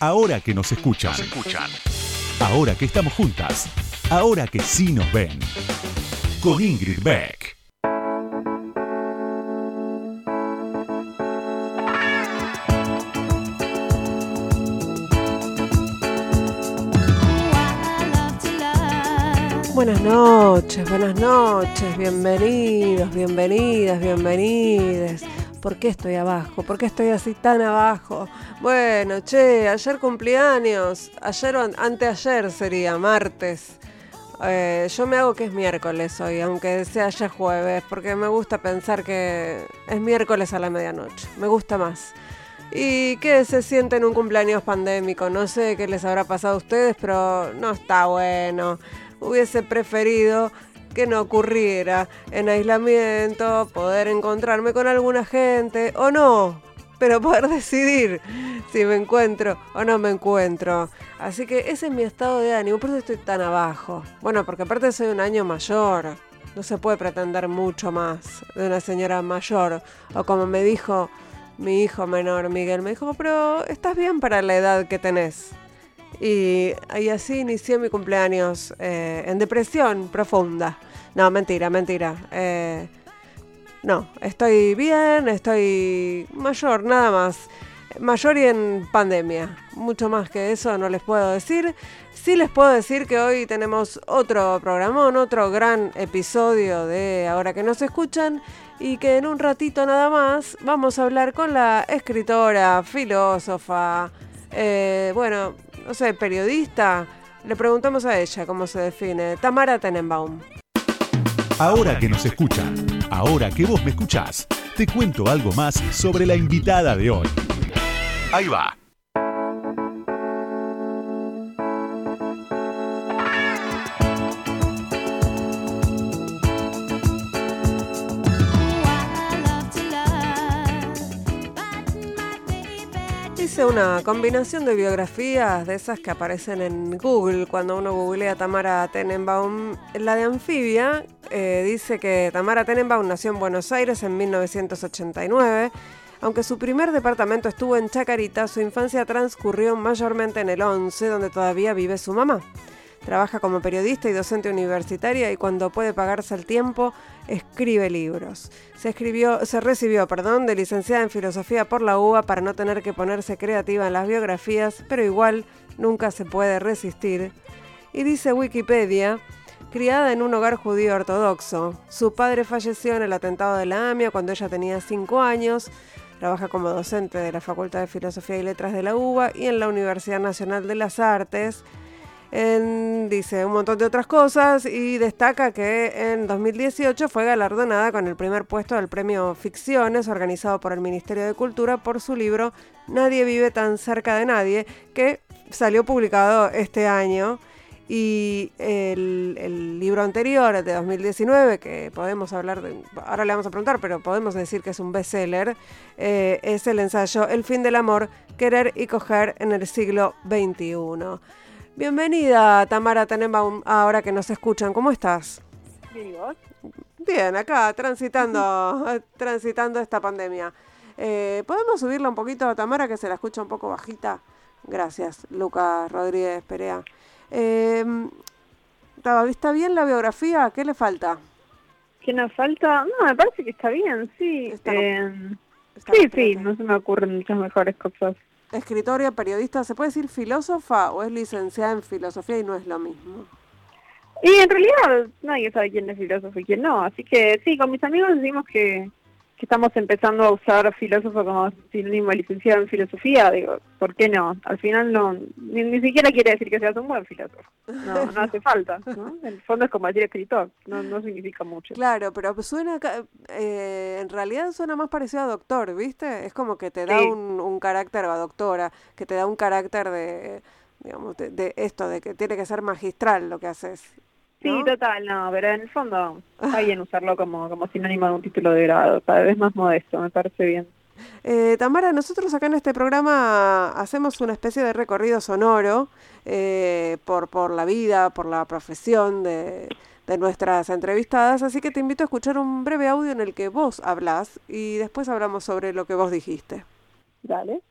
ahora que nos escuchan. Ahora que estamos juntas. Ahora que sí nos ven. Con Ingrid Beck. Buenas noches, buenas noches, bienvenidos, bienvenidas, bienvenides. ¿Por qué estoy abajo? ¿Por qué estoy así tan abajo? Bueno, che, ayer cumpleaños, ayer o anteayer sería, martes. Eh, yo me hago que es miércoles hoy, aunque sea ya jueves, porque me gusta pensar que es miércoles a la medianoche. Me gusta más. ¿Y qué se siente en un cumpleaños pandémico? No sé qué les habrá pasado a ustedes, pero no está bueno hubiese preferido que no ocurriera en aislamiento, poder encontrarme con alguna gente o no, pero poder decidir si me encuentro o no me encuentro. Así que ese es mi estado de ánimo, por eso estoy tan abajo. Bueno, porque aparte soy un año mayor, no se puede pretender mucho más de una señora mayor. O como me dijo mi hijo menor, Miguel, me dijo, pero estás bien para la edad que tenés. Y, así inicié mi cumpleaños eh, en depresión profunda. No, mentira, mentira. Eh, no, estoy bien, estoy mayor, nada más. Mayor y en pandemia. Mucho más que eso no les puedo decir. Sí les puedo decir que hoy tenemos otro programón, otro gran episodio de Ahora que nos escuchan y que en un ratito nada más vamos a hablar con la escritora, filósofa, eh, bueno, no sé, periodista. Le preguntamos a ella cómo se define. Tamara Tenenbaum. Ahora que nos escuchan, ahora que vos me escuchás, te cuento algo más sobre la invitada de hoy. Ahí va. Hice una combinación de biografías de esas que aparecen en Google cuando uno googlea Tamara Tenenbaum. La de Anfibia eh, dice que Tamara Tenenbaum nació en Buenos Aires en 1989. Aunque su primer departamento estuvo en Chacarita, su infancia transcurrió mayormente en el 11, donde todavía vive su mamá. Trabaja como periodista y docente universitaria y cuando puede pagarse el tiempo, escribe libros. Se, escribió, se recibió perdón, de licenciada en filosofía por la UBA para no tener que ponerse creativa en las biografías, pero igual nunca se puede resistir. Y dice Wikipedia, criada en un hogar judío ortodoxo, su padre falleció en el atentado de la AMIA cuando ella tenía 5 años. Trabaja como docente de la Facultad de Filosofía y Letras de la UBA y en la Universidad Nacional de las Artes dice un montón de otras cosas y destaca que en 2018 fue galardonada con el primer puesto del premio Ficciones organizado por el Ministerio de Cultura por su libro Nadie vive tan cerca de nadie, que salió publicado este año. Y el, libro anterior, de 2019, que podemos hablar, de, ahora le vamos a preguntar, pero podemos decir que es un bestseller, eh, es el ensayo El fin del amor, querer y coger en el siglo XXI. Bienvenida, Tamara Tenenbaum, ahora que nos escuchan. ¿Cómo estás? Bien, ¿y vos? Bien, acá, transitando, transitando esta pandemia. Eh, ¿Podemos subirla un poquito a Tamara, que se la escucha un poco bajita? Gracias, Lucas Rodríguez Perea. Eh, ¿Está bien la biografía? ¿Qué le falta? ¿Qué nos falta? No, me parece que está bien, sí. Eh, sí, sí, no se me ocurren muchas mejores cosas escritora, periodista, ¿se puede decir filósofa o es licenciada en filosofía y no es lo mismo? Y en realidad nadie sabe quién es filósofo y quién no, así que sí, con mis amigos decimos que que estamos empezando a usar filósofo como sinónimo de licenciado en filosofía, digo, ¿por qué no? Al final no, ni, siquiera quiere decir que seas un buen filósofo, no, no hace falta, ¿no? En el fondo es como decir escritor, no, no significa mucho. Claro, pero suena, eh, en realidad suena más parecido a doctor, ¿viste? Es como que te da un, un carácter, a doctora, que te da un carácter de digamos, de, esto, de que tiene que ser magistral lo que haces. Sí, total, no, pero en el fondo está bien usarlo como, como sinónimo de un título de grado, cada vez más modesto, me parece bien. Eh, Tamara, nosotros acá en este programa hacemos una especie de recorrido sonoro eh, por, por la vida, por la profesión de, de nuestras entrevistadas, así que te invito a escuchar un breve audio en el que vos hablas y después hablamos sobre lo que vos dijiste. Dale.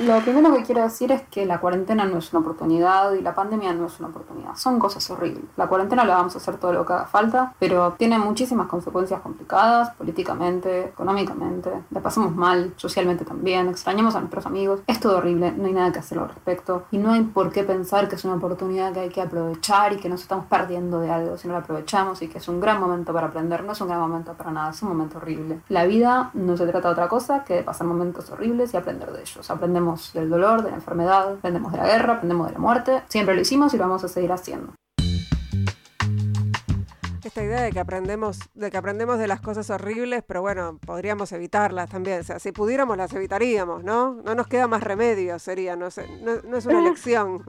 Lo primero que quiero decir es que la cuarentena no es una oportunidad y la pandemia no es una oportunidad. Son cosas horribles. La cuarentena la vamos a hacer todo lo que haga falta, pero tiene muchísimas consecuencias complicadas, políticamente, económicamente. La pasamos mal, socialmente también, extrañamos a nuestros amigos. Es todo horrible, no hay nada que hacer al respecto. Y no hay por qué pensar que es una oportunidad que hay que aprovechar y que nos estamos perdiendo de algo si no la aprovechamos y que es un gran momento para aprender. No es un gran momento para nada, es un momento horrible. La vida no se trata de otra cosa que de pasar momentos horribles y aprender de ellos. Aprendemos del dolor, de la enfermedad, aprendemos de la guerra, aprendemos de la muerte. Siempre lo hicimos y lo vamos a seguir haciendo. Esta idea de que aprendemos, de que aprendemos de las cosas horribles, pero bueno, podríamos evitarlas también. O sea, si pudiéramos las evitaríamos, ¿no? No nos queda más remedio, sería, no sé, no, es una elección.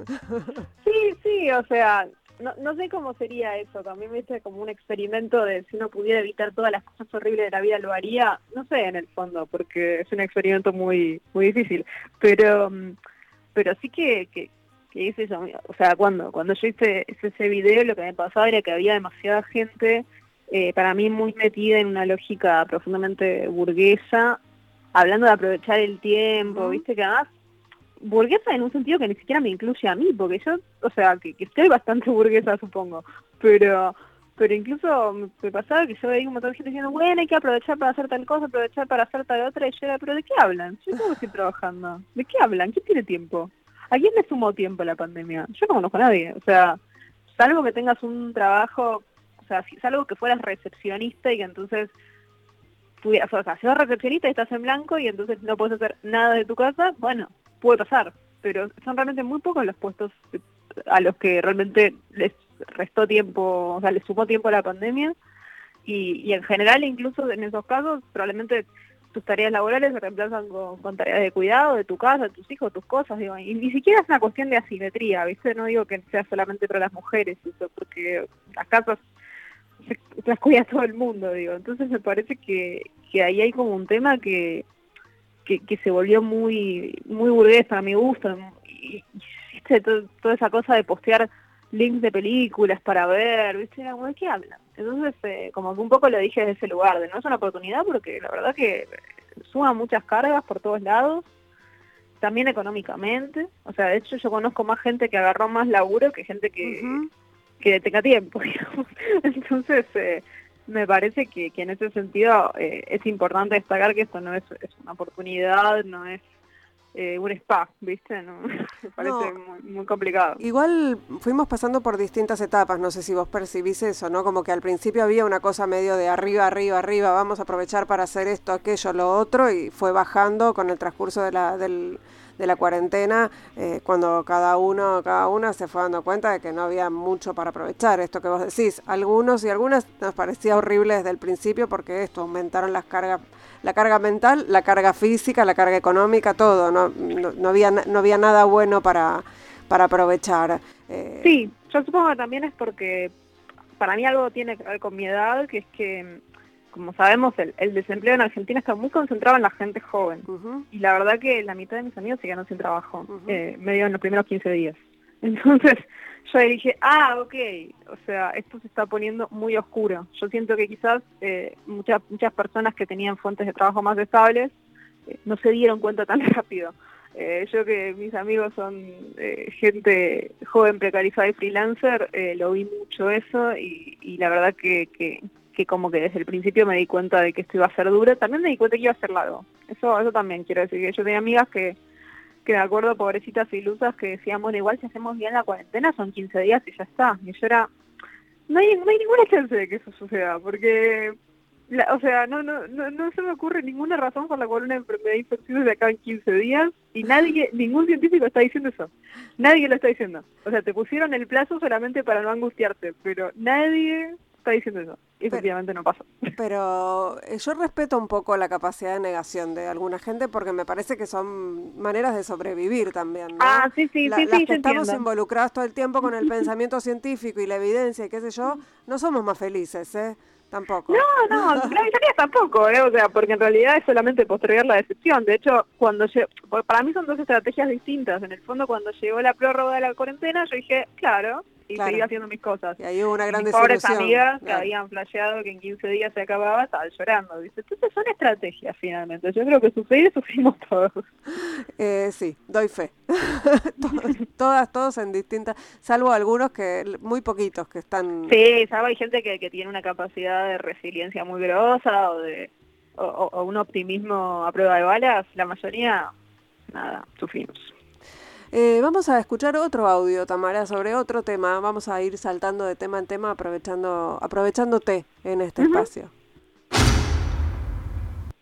Sí, sí, o sea, no, no sé cómo sería eso, también me dice como un experimento de si uno pudiera evitar todas las cosas horribles de la vida, lo haría, no sé en el fondo, porque es un experimento muy muy difícil, pero mm, pero sí que, que, que es eso, o sea, cuando, cuando yo hice ese video lo que me pasaba era que había demasiada gente, eh, para mí muy metida en una lógica profundamente burguesa, hablando de aprovechar el tiempo, viste que además burguesa en un sentido que ni siquiera me incluye a mí, porque yo, o sea, que, que estoy bastante burguesa, supongo, pero pero incluso me pasaba que yo veía un montón de gente diciendo, bueno, hay que aprovechar para hacer tal cosa, aprovechar para hacer tal otra, y yo era, pero ¿de qué hablan? Yo que estoy trabajando. ¿De qué hablan? ¿Quién tiene tiempo? ¿A quién le sumó tiempo la pandemia? Yo no conozco a nadie, o sea, salvo que tengas un trabajo, o sea, salvo que fueras recepcionista y que entonces o sea, si eres recepcionista y estás en blanco y entonces no puedes hacer nada de tu casa, bueno, puede pasar, pero son realmente muy pocos los puestos a los que realmente les restó tiempo, o sea, les sumó tiempo a la pandemia y, en general incluso en esos casos probablemente tus tareas laborales se reemplazan con, tareas de cuidado de tu casa, de tus hijos, tus cosas, digo, y ni siquiera es una cuestión de asimetría, ¿viste? No digo que sea solamente para las mujeres eso, porque las casas se, las cuida todo el mundo, digo. Entonces me parece que, que ahí hay como un tema que, que, se volvió muy muy burgués para mi gusto y, y toda esa cosa de postear links de películas para ver, ¿viste? ¿De qué hablan? Entonces, eh, como que un poco lo dije desde ese lugar, de no es una oportunidad porque la verdad que suma muchas cargas por todos lados, también económicamente, o sea, de hecho yo conozco más gente que agarró más laburo que gente que, que tenga tiempo, digamos. Entonces, eh, me parece que, que en ese sentido eh, es importante destacar que esto no es, una oportunidad, no es eh, un spa, ¿viste? No, me parece muy, complicado. Igual fuimos pasando por distintas etapas, no sé si vos percibís eso, ¿no? Como que al principio había una cosa medio de arriba, arriba, arriba, vamos a aprovechar para hacer esto, aquello, lo otro, y fue bajando con el transcurso de la, del de la cuarentena, eh, cuando cada uno, cada una se fue dando cuenta de que no había mucho para aprovechar. Esto que vos decís, algunos y algunas nos parecía horrible desde el principio porque esto, aumentaron las cargas, la carga mental, la carga física, la carga económica, todo. No, no, había, no había nada bueno para, para aprovechar. Eh, sí, yo supongo que también es porque para mí algo tiene que ver con mi edad, que es que como sabemos, el, desempleo en Argentina está muy concentrado en la gente joven. Y la verdad que la mitad de mis amigos se quedaron sin trabajo, eh, medio en los primeros 15 días. Entonces yo dije, ah, ok, o sea, esto se está poniendo muy oscuro. Yo siento que quizás eh, muchas, muchas personas que tenían fuentes de trabajo más estables eh, no se dieron cuenta tan rápido. yo que mis amigos son gente joven, precarizada y freelancer, lo vi mucho eso y, y la verdad que, que, que como que desde el principio me di cuenta de que esto iba a ser duro, también me di cuenta que iba a ser largo. Eso, eso también quiero decir, que yo tenía amigas que, que de acuerdo, pobrecitas ilusas, que decían, bueno, igual si hacemos bien la cuarentena son 15 días y ya está. Y yo era, no hay, no hay ninguna chance de que eso suceda, porque, o sea, no, no, no, no se me ocurre ninguna razón por la cual una enfermedad infecciosa se acaba en 15 días y nadie, ningún científico está diciendo eso. Nadie lo está diciendo. O sea, te pusieron el plazo solamente para no angustiarte, pero nadie está diciendo eso. Y efectivamente no pasa. Pero eh, yo respeto un poco la capacidad de negación de alguna gente porque me parece que son maneras de sobrevivir también. ¿no? Ah, sí, sí, sí, las que estamos involucrados todo el tiempo con el pensamiento científico y la evidencia y qué sé yo, no somos más felices, ¿eh? Tampoco. No, no, la tampoco, ¿eh? o sea, porque en realidad es solamente postergar la decepción. De hecho, cuando para mí son dos estrategias distintas. En el fondo, cuando llegó la prórroga de la cuarentena, yo dije, claro, y Claro. seguí haciendo mis cosas. Y ahí hubo una gran mis pobres amigas que habían flasheado que en 15 días se acababa, estaban llorando. Dice, entonces son estrategias finalmente. Yo creo que sufrir sufrimos todos. Eh, sí, doy fe. To- todas, todos en distintas, salvo algunos que, muy poquitos que están... Sí, ¿sabes? Hay gente que, que tiene una capacidad de resiliencia muy grosa o de o, o- o un optimismo a prueba de balas. La mayoría, nada, sufrimos. Eh, vamos a escuchar otro audio, Tamara, sobre otro tema. Vamos a ir saltando de tema en tema, aprovechando, aprovechándote en este espacio.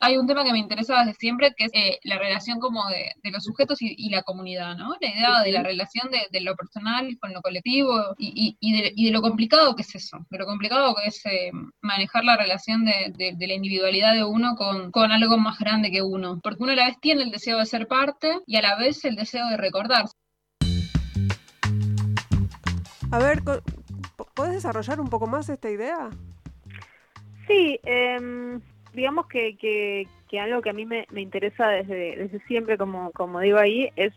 Hay un tema que me interesa desde siempre, que es eh, la relación como de, de los sujetos y, y la comunidad, ¿no? La idea de la relación de, de lo personal con lo colectivo y, y- y de, y de lo complicado que es eso, de lo complicado que es eh, manejar la relación de, de- de la individualidad de uno con, con algo más grande que uno. Porque uno a la vez tiene el deseo de ser parte y a la vez el deseo de recordar. A ver, ¿podés desarrollar un poco más esta idea? Sí, em, digamos que, que, que algo que a mí me, me interesa desde, desde siempre, como, como digo ahí, es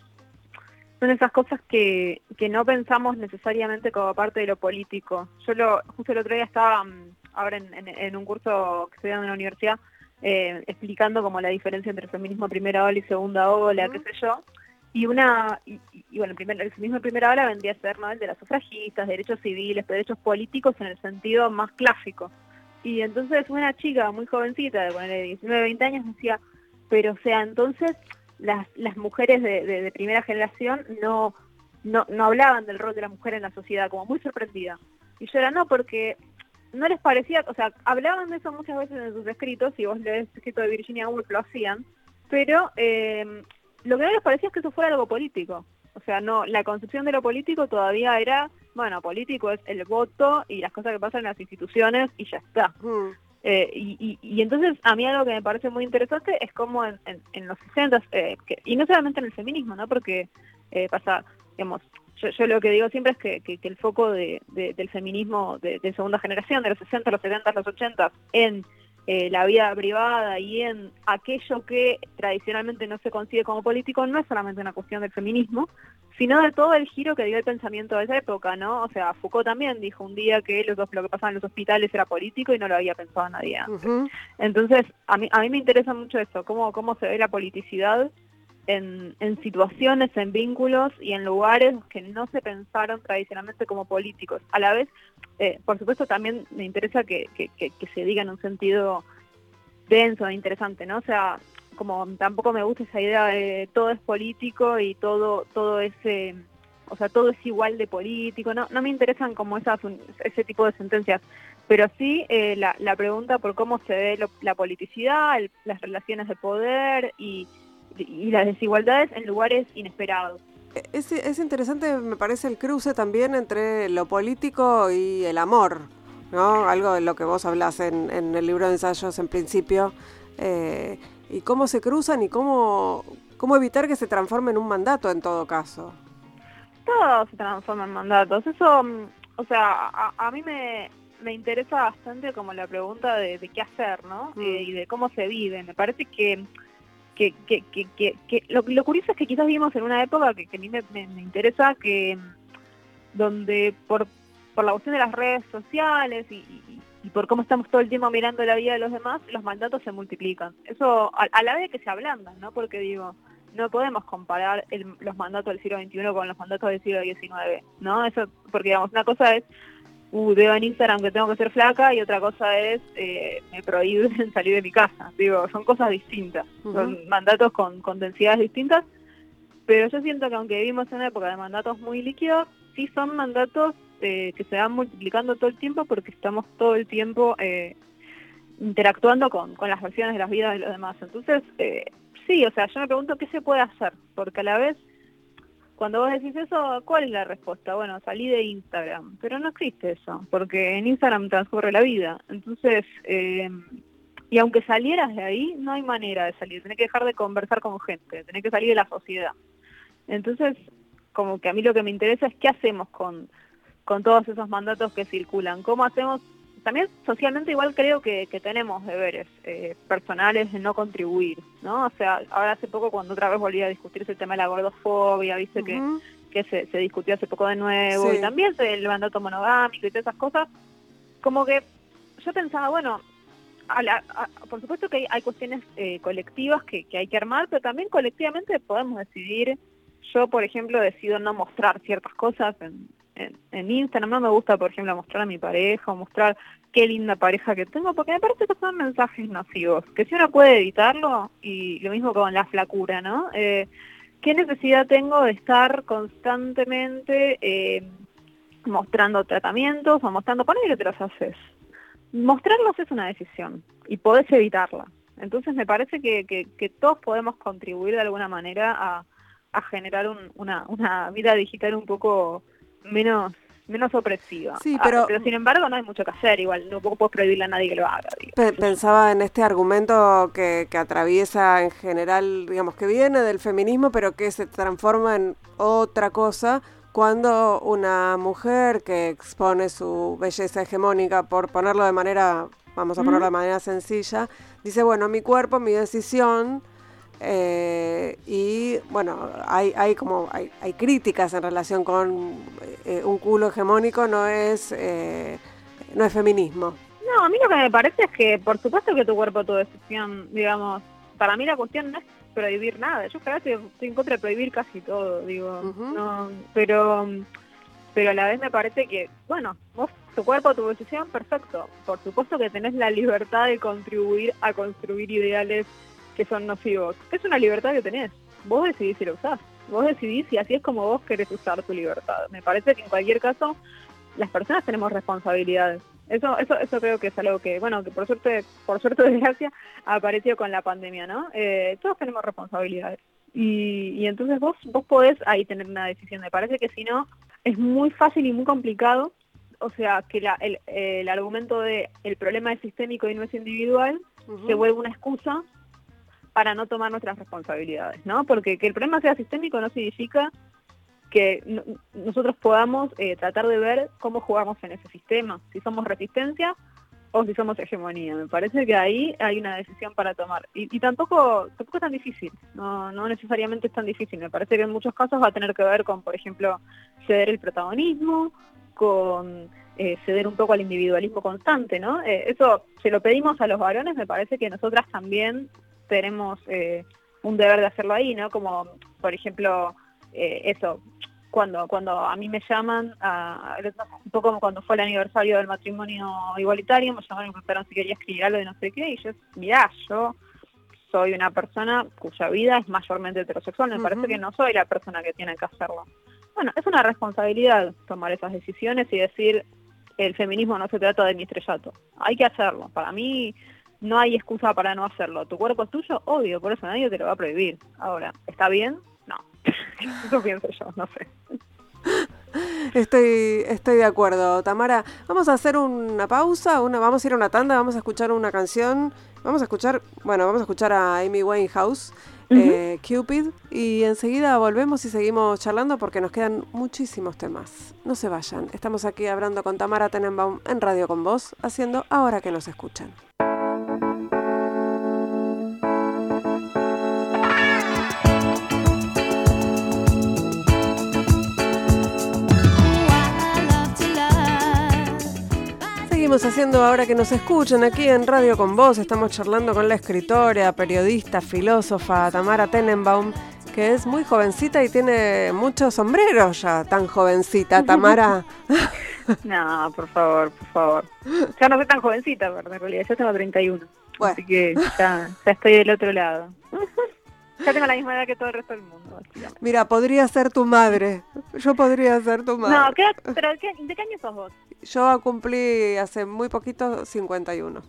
son esas cosas que, que no pensamos necesariamente como parte de lo político. Yo lo, justo el otro día estaba mm, ahora en, en- en un curso que estoy dando en la universidad eh, explicando como la diferencia entre feminismo primera ola y segunda ola, qué sé yo. Y una y, y- bueno, el, primer, el feminismo primera ola vendría a ser ¿no? el de las sufragistas, derechos civiles, derechos políticos en el sentido más clásico. Y entonces una chica muy jovencita, de ponerle 19, 20 años, decía, pero o sea, entonces las, las mujeres de, primera generación no, no, no hablaban del rol de la mujer en la sociedad, como muy sorprendida. Y yo era, no, porque no les parecía, o sea, hablaban de eso muchas veces en sus escritos, y vos lees el escrito de Virginia Woolf, lo hacían, pero eh, lo que no les parecía es que eso fuera algo político. O sea, no, la concepción de lo político todavía era, bueno, político es el voto y las cosas que pasan en las instituciones y ya está. Mm, Eh, y, y- y entonces a mí algo que me parece muy interesante es como en, en- en los 60, eh, que- y no solamente en el feminismo, ¿no? Porque eh, pasa, digamos, yo, yo lo que digo siempre es que, que- que el foco de- de- del feminismo de, de segunda generación, de los 60, los 70, los 80, en eh, la vida privada y en aquello que tradicionalmente no se concibe como político, no es solamente una cuestión del feminismo, sino de todo el giro que dio el pensamiento de esa época, ¿no? O sea, Foucault también dijo un día que los, lo que pasaba en los hospitales era político y no lo había pensado nadie antes. Entonces, a mí, a mí me interesa mucho eso, cómo, cómo se ve la politicidad en, situaciones, en vínculos y en lugares que no se pensaron tradicionalmente como políticos. A la vez, eh, por supuesto, también me interesa que, se diga en un sentido denso e interesante, ¿no? O sea, como tampoco me gusta esa idea de todo es político y todo, todo es... eh, o sea, todo es igual de político, no, no me interesan como esas, ese tipo de sentencias, pero sí eh, la, la pregunta por cómo se ve lo- la politicidad, el- las relaciones de poder y, y las desigualdades en lugares inesperados. Es, es interesante, me parece, el cruce también entre lo político y el amor, ¿no? Algo de lo que vos hablás en, en el libro de ensayos en principio, eh, y cómo se cruzan y cómo, cómo evitar que se transforme en un mandato en todo caso. Todo se transforma en mandatos. Eso, mm, o sea, a, a mí me, me interesa bastante como la pregunta de, de qué hacer, ¿no? Mm. Eh, y de cómo se vive. Me parece que, que, que, que, que- lo, lo curioso es que quizás vivimos en una época que, a mí me, me- interesa que donde por, por la cuestión de las redes sociales y, y- y por cómo estamos todo el tiempo mirando la vida de los demás, los mandatos se multiplican. Eso a, a la vez que se ablandan, ¿no? Porque digo, no podemos comparar el- los mandatos del siglo XXI con los mandatos del siglo XIX, ¿no? Eso, porque digamos, una cosa es, uh, veo en Instagram que tengo que ser flaca y otra cosa es, eh, me prohíben salir de mi casa. Digo, son cosas distintas, son mandatos con, con densidades distintas, pero yo siento que aunque vivimos en una época de mandatos muy líquidos, sí son mandatos eh, que se van multiplicando todo el tiempo porque estamos todo el tiempo eh, interactuando con, con las versiones de las vidas de los demás. Entonces, eh, sí, o sea, yo me pregunto qué se puede hacer, porque a la vez, cuando vos decís eso, ¿cuál es la respuesta? Bueno, salí de Instagram, pero no existe eso, porque en Instagram transcurre la vida. Entonces, eh, y aunque salieras de ahí, no hay manera de salir, tenés que dejar de conversar con gente, tenés que salir de la sociedad. Entonces, como que a mí lo que me interesa es qué hacemos con, con todos esos mandatos que circulan, cómo hacemos también socialmente igual creo que, que tenemos deberes eh, personales de no contribuir, ¿no? O sea, ahora hace poco cuando otra vez volví a discutirse el tema de la gordofobia, viste que, que que se, se discutió hace poco de nuevo, Sí. y también el mandato monogámico y todas esas cosas, como que yo pensaba, bueno, a la- a- por supuesto que hay, hay cuestiones eh, colectivas que, que hay que armar, pero también colectivamente podemos decidir. Yo, por ejemplo, decido no mostrar ciertas cosas en, en, Instagram. No me gusta, por ejemplo, mostrar a mi pareja o mostrar qué linda pareja que tengo, porque me parece que son mensajes nocivos. Que si uno puede evitarlo, y lo mismo con la flacura, ¿no? Eh, ¿Qué necesidad tengo de estar constantemente eh, mostrando tratamientos o mostrando, ponele que te los haces? Mostrarlos es una decisión y podés evitarla. Entonces me parece que, todos podemos contribuir de alguna manera a, generar un- una, una vida digital un poco menos menos opresiva. Sí, Ah, pero- sin embargo no hay mucho que hacer, igual no puedo prohibirle a nadie que lo haga. Pensaba en este argumento que, que atraviesa en general, digamos, que viene del feminismo, pero que se transforma en otra cosa cuando una mujer que expone su belleza hegemónica, por ponerlo de manera, vamos a ponerlo de manera sencilla, dice, bueno, mi cuerpo, mi decisión, eh, y bueno, hay, hay como hay, hay críticas en relación con eh, un culo hegemónico, no es, eh, no es feminismo. No, a mí lo que me parece es que, por supuesto que tu cuerpo, tu decisión, digamos, para mí la cuestión no es prohibir nada. Yo creo que estoy en contra de prohibir casi todo, digo, no, pero, pero a la vez me parece que, bueno, vos, tu cuerpo, tu decisión, perfecto. Por supuesto que tenés la libertad de contribuir a construir ideales que son nocivos. Es una libertad que tenés. Vos decidís si lo usás. Vos decidís si así es como vos querés usar tu libertad. Me parece que en cualquier caso las personas tenemos responsabilidades. Eso, eso, eso creo que es algo que, bueno, que por suerte, por suerte o desgracia, apareció con la pandemia, ¿no? Eh, todos tenemos responsabilidades. Y, y entonces vos, vos podés ahí tener una decisión. Me parece que si no, es muy fácil y muy complicado. O sea, que la, el, el argumento de el problema es sistémico y no es individual se vuelve una excusa para no tomar nuestras responsabilidades, ¿no? Porque que el problema sea sistémico no significa que no- nosotros podamos eh, tratar de ver cómo jugamos en ese sistema, si somos resistencia o si somos hegemonía. Me parece que ahí hay una decisión para tomar. Y, y tampoco, tampoco es tan difícil, no, no necesariamente es tan difícil. Me parece que en muchos casos va a tener que ver con, por ejemplo, ceder el protagonismo, con eh, ceder un poco al individualismo constante, ¿no? Eh, eso se lo pedimos a los varones, me parece que nosotras también tenemos eh, un deber de hacerlo ahí, ¿no? Como, por ejemplo, eh, eso, cuando cuando a mí me llaman, a, un poco como cuando fue el aniversario del matrimonio igualitario, me llamaron y me preguntaron si quería escribir algo de no sé qué, y yo, mirá, yo soy una persona cuya vida es mayormente heterosexual, me parece que no soy la persona que tiene que hacerlo. Bueno, es una responsabilidad tomar esas decisiones y decir, el feminismo no se trata de mi estrellato. Hay que hacerlo. Para mí no hay excusa para no hacerlo. Tu cuerpo es tuyo, obvio, por eso nadie te lo va a prohibir. Ahora, ¿está bien? No. Eso pienso yo, no sé. Estoy, estoy de acuerdo, Tamara. Vamos a hacer una pausa, una, vamos a ir a una tanda, vamos a escuchar una canción. Vamos a escuchar, bueno, vamos a escuchar a Amy Winehouse, eh, Cupid, y enseguida volvemos y seguimos charlando porque nos quedan muchísimos temas. No se vayan, estamos aquí hablando con Tamara Tenenbaum en Radio con Vos, haciendo ahora que nos escuchan. Haciendo ahora que nos escuchan aquí en Radio con Vos. Estamos charlando con la escritora, periodista, filósofa Tamara Tenenbaum, que es muy jovencita y tiene muchos sombreros ya, tan jovencita. Tamara, No, por favor, por favor. Ya no soy tan jovencita, ¿verdad? En realidad, ya tengo 31. Bueno. Así que ya, ya estoy del otro lado. Ya tengo la misma edad que todo el resto del mundo, mira, podría ser tu madre. Yo podría ser tu madre. No, ¿qué, pero ¿qué, ¿de qué año sos vos? Yo cumplí hace muy poquito 51.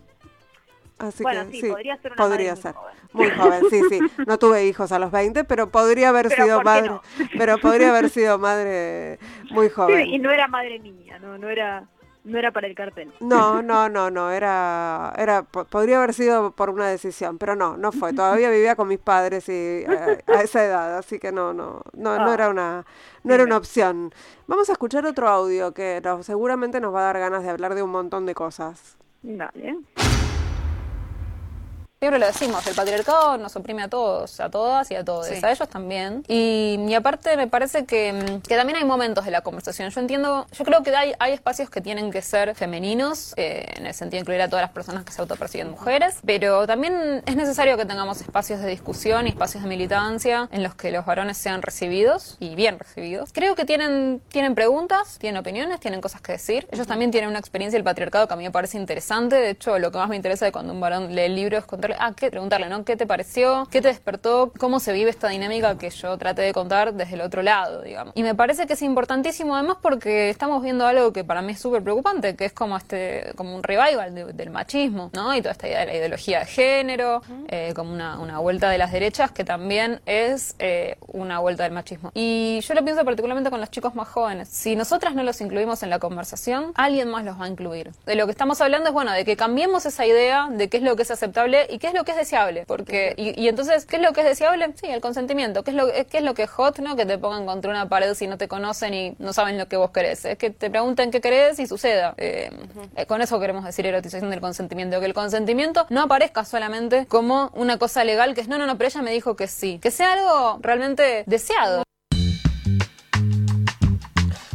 Así bueno, que sí, podría ser una podría madre ser. muy joven. Muy joven, sí, sí. No tuve hijos a los 20, pero podría haber Pero sido ¿por qué madre. no? Pero podría haber sido madre muy Sí, joven. y no era madre niña, no, no era, no era para el cartel. No, no, no, no, era, era, po- podría haber sido por una decisión, pero no, no fue. Todavía vivía con mis padres y eh, a esa edad, así que no, no, no, no Ah, era una, no era una opción. Vamos a escuchar otro audio que nos- seguramente nos va a dar ganas de hablar de un montón de cosas. Dale. Siempre lo decimos, el patriarcado nos oprime a todos, a todas y a todos, a ellos también. Y, y aparte me parece que, que, también hay momentos de la conversación. Yo entiendo, yo creo que hay, hay espacios que tienen que ser femeninos, eh, en el sentido de incluir a todas las personas que se autopersiguen mujeres, pero también es necesario que tengamos espacios de discusión y espacios de militancia en los que los varones sean recibidos y bien recibidos. Creo que tienen, tienen preguntas, tienen opiniones, tienen cosas que decir. Ellos también tienen una experiencia del patriarcado que a mí me parece interesante. De hecho, lo que más me interesa de cuando un varón lee el libro es contar ah, ¿qué? preguntarle, ¿no? ¿Qué te pareció? ¿Qué te despertó? ¿Cómo se vive esta dinámica que yo traté de contar desde el otro lado, digamos? Y me parece que es importantísimo además porque estamos viendo algo que para mí es súper preocupante, que es como este, como un revival del machismo, ¿no? Y toda esta idea de la ideología de género, eh, como una, una, vuelta de las derechas que también es eh, una vuelta del machismo. Y yo lo pienso particularmente con los chicos más jóvenes. Si nosotras no los incluimos en la conversación, alguien más los va a incluir. De lo que estamos hablando es, bueno, de que cambiemos esa idea de qué es lo que es aceptable y qué es lo que es deseable. Porque, y, entonces, ¿qué es lo que es deseable? Sí, el consentimiento. ¿Qué es lo, qué es lo que es hot, no? Que te pongan contra una pared si no te conocen y no saben lo que vos querés. Es que te pregunten qué querés y suceda. Eh, eh, con eso queremos decir erotización del consentimiento. Que el consentimiento no aparezca solamente como una cosa legal que es, no, no, no, pero ella me dijo que sí. Que sea algo realmente deseado.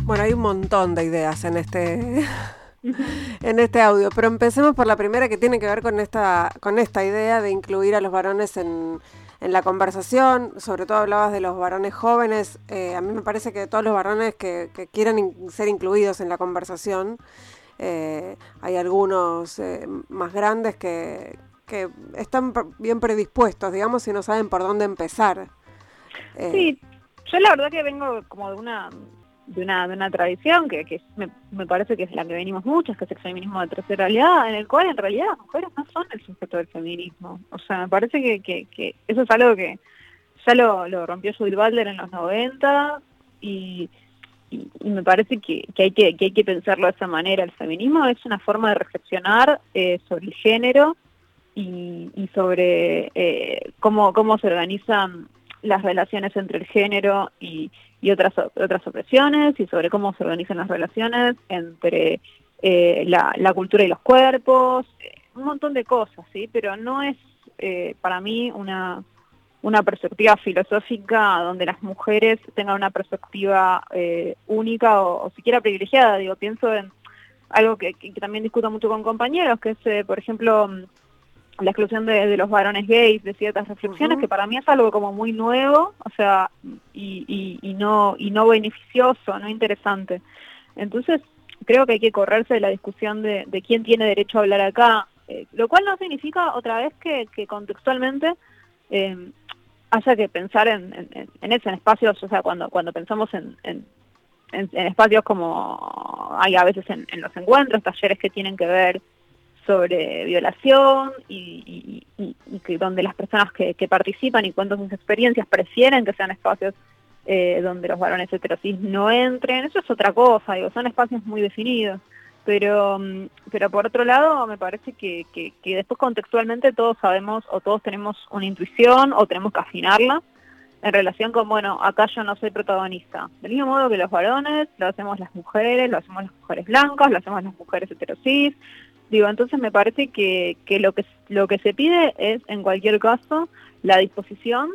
Bueno, hay un montón de ideas en este en este audio. Pero empecemos por la primera que tiene que ver con esta, con esta idea de incluir a los varones en, en la conversación. Sobre todo hablabas de los varones jóvenes. Eh, a mí me parece que todos los varones que, que quieran ser incluidos en la conversación, eh, hay algunos eh, más grandes que, que están bien predispuestos, digamos, y no saben por dónde empezar. sí, yo la verdad que vengo como de una de una, de una tradición que, que me, parece que es la que venimos muchos, que es el feminismo de tercera realidad, en el cual en realidad las mujeres no son el sujeto del feminismo. O sea, me parece que, que, que eso es algo que ya lo, lo rompió Judith Butler en los 90 y, me parece que, que, hay que, que hay que pensarlo de esa manera. El feminismo es una forma de reflexionar eh, sobre el género y, y sobre eh, cómo, cómo se organizan las relaciones entre el género y, y otras, otras opresiones y sobre cómo se organizan las relaciones entre eh, la, cultura y los cuerpos, eh, un montón de cosas, ¿sí? Pero no es eh, para mí una, una perspectiva filosófica donde las mujeres tengan una perspectiva eh, única o, siquiera privilegiada. Digo, pienso en algo que, que, también discuto mucho con compañeros, que es, por ejemplo, la exclusión de, de, los varones gays, de ciertas reflexiones, uh -huh. que para mí es algo como muy nuevo, o sea, y, y, y, no, y no beneficioso, no interesante. Entonces, creo que hay que correrse de la discusión de, de quién tiene derecho a hablar acá, eh, lo cual no significa otra vez que, que contextualmente eh, haya que pensar en, en, en eso, en espacios, o sea, cuando, cuando pensamos en, en, en espacios como hay a veces en, los encuentros, talleres que tienen que ver sobre violación y, y, donde las personas que, que, participan y cuentan sus experiencias prefieren que sean espacios eh, donde los varones heterosis no entren, eso es otra cosa, digo, son espacios muy definidos. Pero, mm, pero por otro lado, me parece que, que, que después contextualmente todos sabemos o todos tenemos una intuición o tenemos que afinarla en relación con, bueno, acá yo no soy protagonista. Del mismo modo que los varones, lo hacemos las mujeres, lo hacemos las mujeres blancas, lo hacemos las mujeres heterosis, Digo, entonces me parece que, que, lo que lo que se pide es, en cualquier caso, la disposición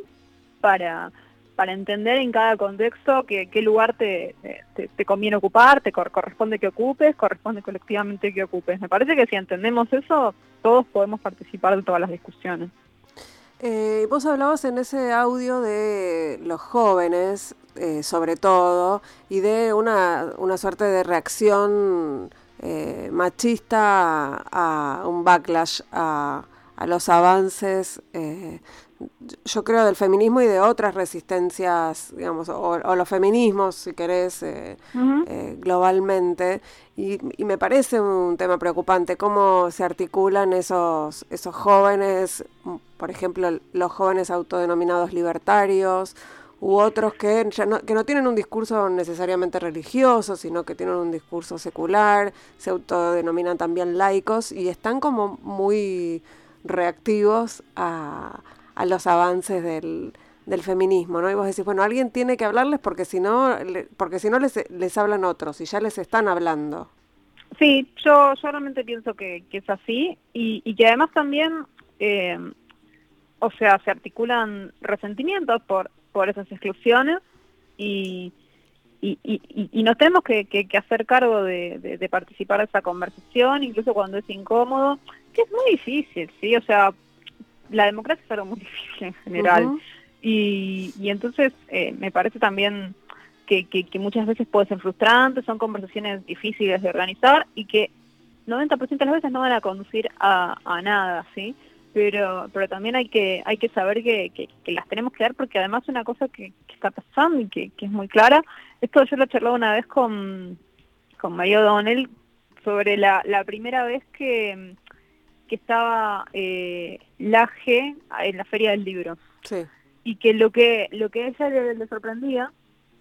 para, para entender en cada contexto que, qué lugar te, te, conviene ocupar, te corresponde que ocupes, corresponde colectivamente que ocupes. Me parece que si entendemos eso, todos podemos participar de todas las discusiones. Eh, vos hablabas en ese audio de los jóvenes, eh, sobre todo, y de una, una suerte de reacción eh, machista a, a, un backlash a, a los avances, eh, yo creo, del feminismo y de otras resistencias, digamos, o, o los feminismos, si querés, eh, uh -huh. globalmente. Y, y, me parece un tema preocupante cómo se articulan esos, esos jóvenes, por ejemplo, los jóvenes autodenominados libertarios, u otros que, ya no, que no tienen un discurso necesariamente religioso, sino que tienen un discurso secular, se autodenominan también laicos y están como muy reactivos a, a los avances del, del feminismo, ¿no? Y vos decís, bueno, alguien tiene que hablarles porque si no, porque si no les, les hablan otros y ya les están hablando. Sí, yo, yo realmente pienso que, que es así y, y que además también eh, o sea, se articulan resentimientos por, por esas exclusiones y, y, y, y nos tenemos que, que, hacer cargo de, de, participar de esa conversación, incluso cuando es incómodo, que es muy difícil, ¿sí? O sea, la democracia es algo muy difícil en general. y, y entonces eh, me parece también que, que, que, muchas veces puede ser frustrante, son conversaciones difíciles de organizar y que 90% de las veces no van a conducir a, a nada, ¿sí? Pero pero también hay que hay que saber que, que, las tenemos que dar porque además una cosa que, está pasando y que, es muy clara esto yo lo he charlado una vez con con Mario Donnell sobre la, la primera vez que, que estaba eh, Laje en la feria del libro sí. y que lo que lo que a ella le sorprendía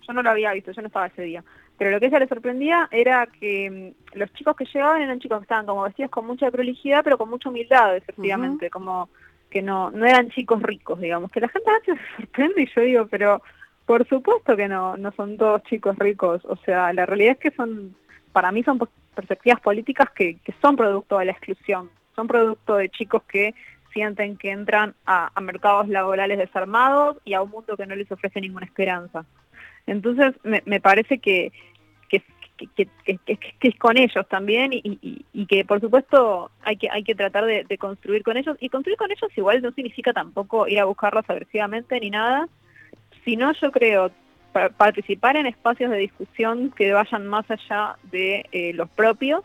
yo no lo había visto yo no estaba ese día pero lo que a ella le sorprendía era que mm, los chicos que llegaban eran chicos que estaban como vestidos con mucha prolijidad, pero con mucha humildad, efectivamente, como que no no eran chicos ricos, digamos. Que la gente a veces se sorprende y yo digo, pero por supuesto que no, no son todos chicos ricos. O sea, la realidad es que son, para mí son perspectivas políticas que, que son producto de la exclusión, son producto de chicos que sienten que entran a, a mercados laborales desarmados y a un mundo que no les ofrece ninguna esperanza. Entonces, me, me parece que, es con ellos también y, que, por supuesto, hay que, hay que tratar de, de, construir con ellos. Y construir con ellos igual no significa tampoco ir a buscarlos agresivamente ni nada, sino yo creo participar en espacios de discusión que vayan más allá de eh, los propios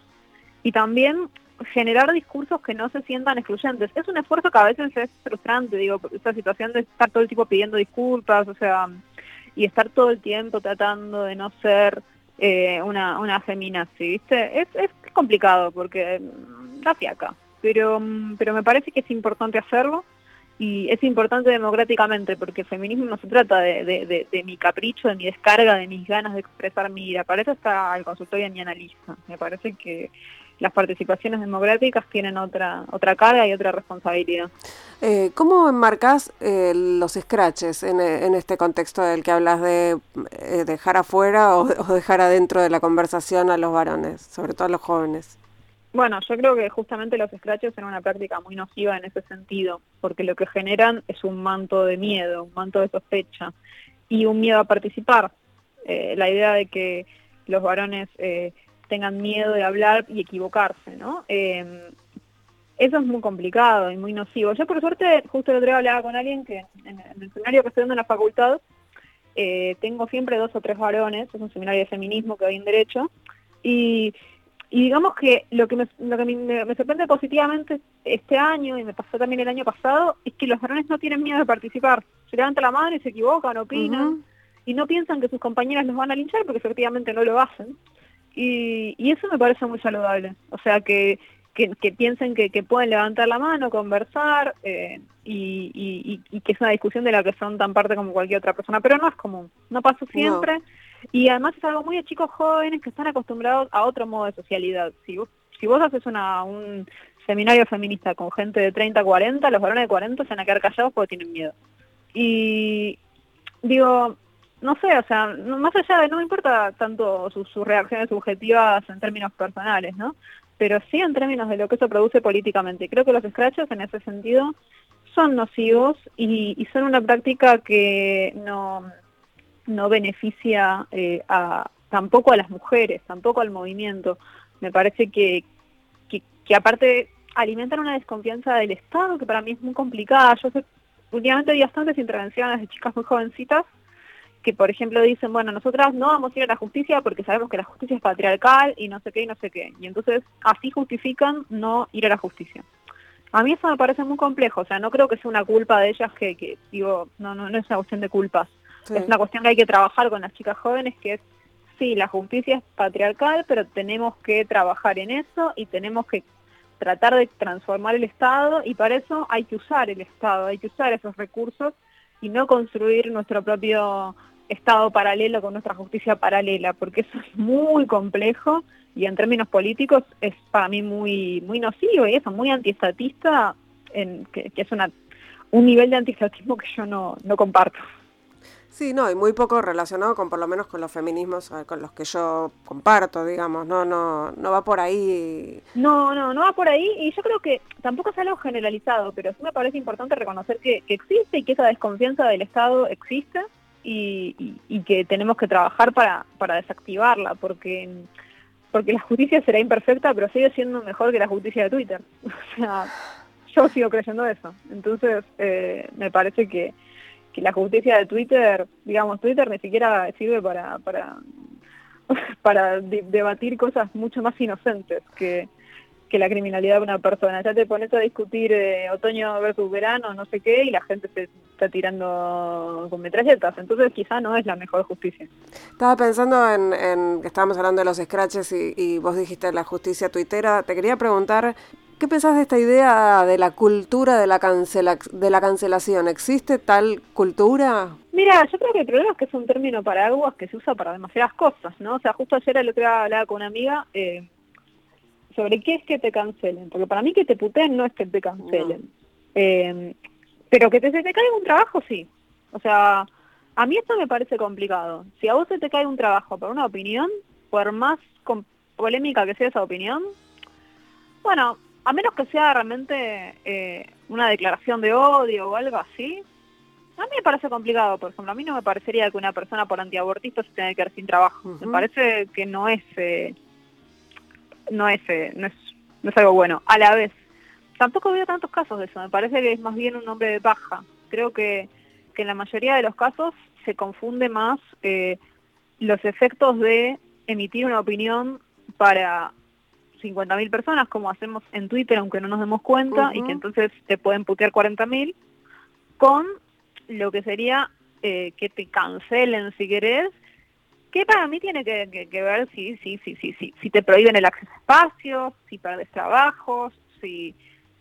y también generar discursos que no se sientan excluyentes. Es un esfuerzo que a veces es frustrante, digo, esta situación de estar todo el tiempo pidiendo disculpas, o sea, y estar todo el tiempo tratando de no ser eh, una, una feminazi, ¿viste? Es, es complicado porque mm, da fiaca, pero, mm, pero me parece que es importante hacerlo y es importante democráticamente porque el feminismo no se trata de, de, de, mi capricho, de mi descarga, de mis ganas de expresar mi ira. Para eso está el consultorio y mi analista. Me parece que las participaciones democráticas tienen otra otra carga y otra responsabilidad. Eh, ¿Cómo enmarcas eh, los scratches en, en, este contexto del que hablas de eh, dejar afuera o, o, dejar adentro de la conversación a los varones, sobre todo a los jóvenes? Bueno, yo creo que justamente los scratches son una práctica muy nociva en ese sentido, porque lo que generan es un manto de miedo, un manto de sospecha y un miedo a participar. Eh, la idea de que los varones eh, tengan miedo de hablar y equivocarse, ¿no? Eh, eso es muy complicado y muy nocivo. Yo por suerte, justo el otro día hablaba con alguien que en, el seminario que estoy dando en la facultad, eh, tengo siempre dos o tres varones, es un seminario de feminismo que doy en Derecho, y, y digamos que lo que, me, lo que me, me, sorprende positivamente este año, y me pasó también el año pasado, es que los varones no tienen miedo de participar. Se levantan la mano y se equivocan, opinan, uh -huh. y no piensan que sus compañeras los van a linchar porque efectivamente no lo hacen. Y, y eso me parece muy saludable. O sea, que, que, que piensen que, que, pueden levantar la mano, conversar, eh, y, y, y, que es una discusión de la que son tan parte como cualquier otra persona. Pero no es común, no pasa siempre. No. Y además es algo muy de chicos jóvenes que están acostumbrados a otro modo de socialidad. Si vos, si vos haces una, un seminario feminista con gente de 30, 40, los varones de 40 se van a quedar callados porque tienen miedo. Y digo, no sé, o sea, más allá de, no me importa tanto sus, reacciones subjetivas en términos personales, ¿no? Pero sí en términos de lo que eso produce políticamente. Creo que los scratches en ese sentido son nocivos y, son una práctica que no, no beneficia eh, a, tampoco a las mujeres, tampoco al movimiento. Me parece que, que, que aparte alimentan una desconfianza del Estado que para mí es muy complicada. Yo sé, últimamente vi bastantes intervenciones de chicas muy jovencitas que por ejemplo dicen, bueno, nosotras no vamos a ir a la justicia porque sabemos que la justicia es patriarcal y no sé qué y no sé qué. Y entonces así justifican no ir a la justicia. A mí eso me parece muy complejo, o sea, no creo que sea una culpa de ellas que, que digo, no, no, no es una cuestión de culpas. Sí. Es una cuestión que hay que trabajar con las chicas jóvenes, que es, sí, la justicia es patriarcal, pero tenemos que trabajar en eso y tenemos que tratar de transformar el Estado y para eso hay que usar el Estado, hay que usar esos recursos y no construir nuestro propio Estado paralelo con nuestra justicia paralela, porque eso es muy complejo y en términos políticos es para mí muy muy nocivo y eso, muy antiestatista, en, que, que es una, un nivel de antiestatismo que yo no, no comparto. Sí, no, y muy poco relacionado con por lo menos con los feminismos eh, con los que yo comparto, digamos, no, no, no va por ahí. No, no, no va por ahí y yo creo que tampoco es algo generalizado, pero sí me parece importante reconocer que, existe y que esa desconfianza del Estado existe y, que tenemos que trabajar para, para desactivarla, porque porque la justicia será imperfecta, pero sigue siendo mejor que la justicia de Twitter. O sea, yo sigo creyendo eso. Entonces, eh, me parece que que la justicia de Twitter, digamos, Twitter ni siquiera sirve para, para, para debatir cosas mucho más inocentes que, que la criminalidad de una persona. Ya te pones a discutir eh, otoño versus verano, no sé qué, y la gente se está tirando con metralletas. Entonces quizá no es la mejor justicia. Estaba pensando en, que estábamos hablando de los scratches y, y vos dijiste la justicia tuitera. Te quería preguntar ¿Qué pensás de esta idea de la cultura de la, cancela de la cancelación? ¿Existe tal cultura? Mira, yo creo que el problema es que es un término paraguas que se usa para demasiadas cosas, ¿no? O sea, justo ayer el otro día hablaba con una amiga eh, sobre qué es que te cancelen, porque para mí que te puteen no es que te cancelen. Eh, pero que te, se te caiga un trabajo, sí. O sea, a mí esto me parece complicado. Si a vos se te cae un trabajo por una opinión, por más polémica que sea esa opinión, bueno, a menos que sea realmente eh, una declaración de odio o algo así, a mí me parece complicado, por ejemplo, a mí no me parecería que una persona por antiabortista se tenga que quedar sin trabajo. Me parece que no es, eh, no es, eh, no es, no es algo bueno. A la vez, tampoco veo tantos casos de eso. Me parece que es más bien un nombre de paja. Creo que, que en la mayoría de los casos se confunde más los efectos de emitir una opinión para 50.000 personas, como hacemos en Twitter, aunque no nos demos cuenta, y que entonces te pueden putear 40.000, con lo que sería eh, que te cancelen si querés, que para mí tiene que, ver si, si, si, si, si, te prohíben el acceso a espacios, si perdes trabajos, si,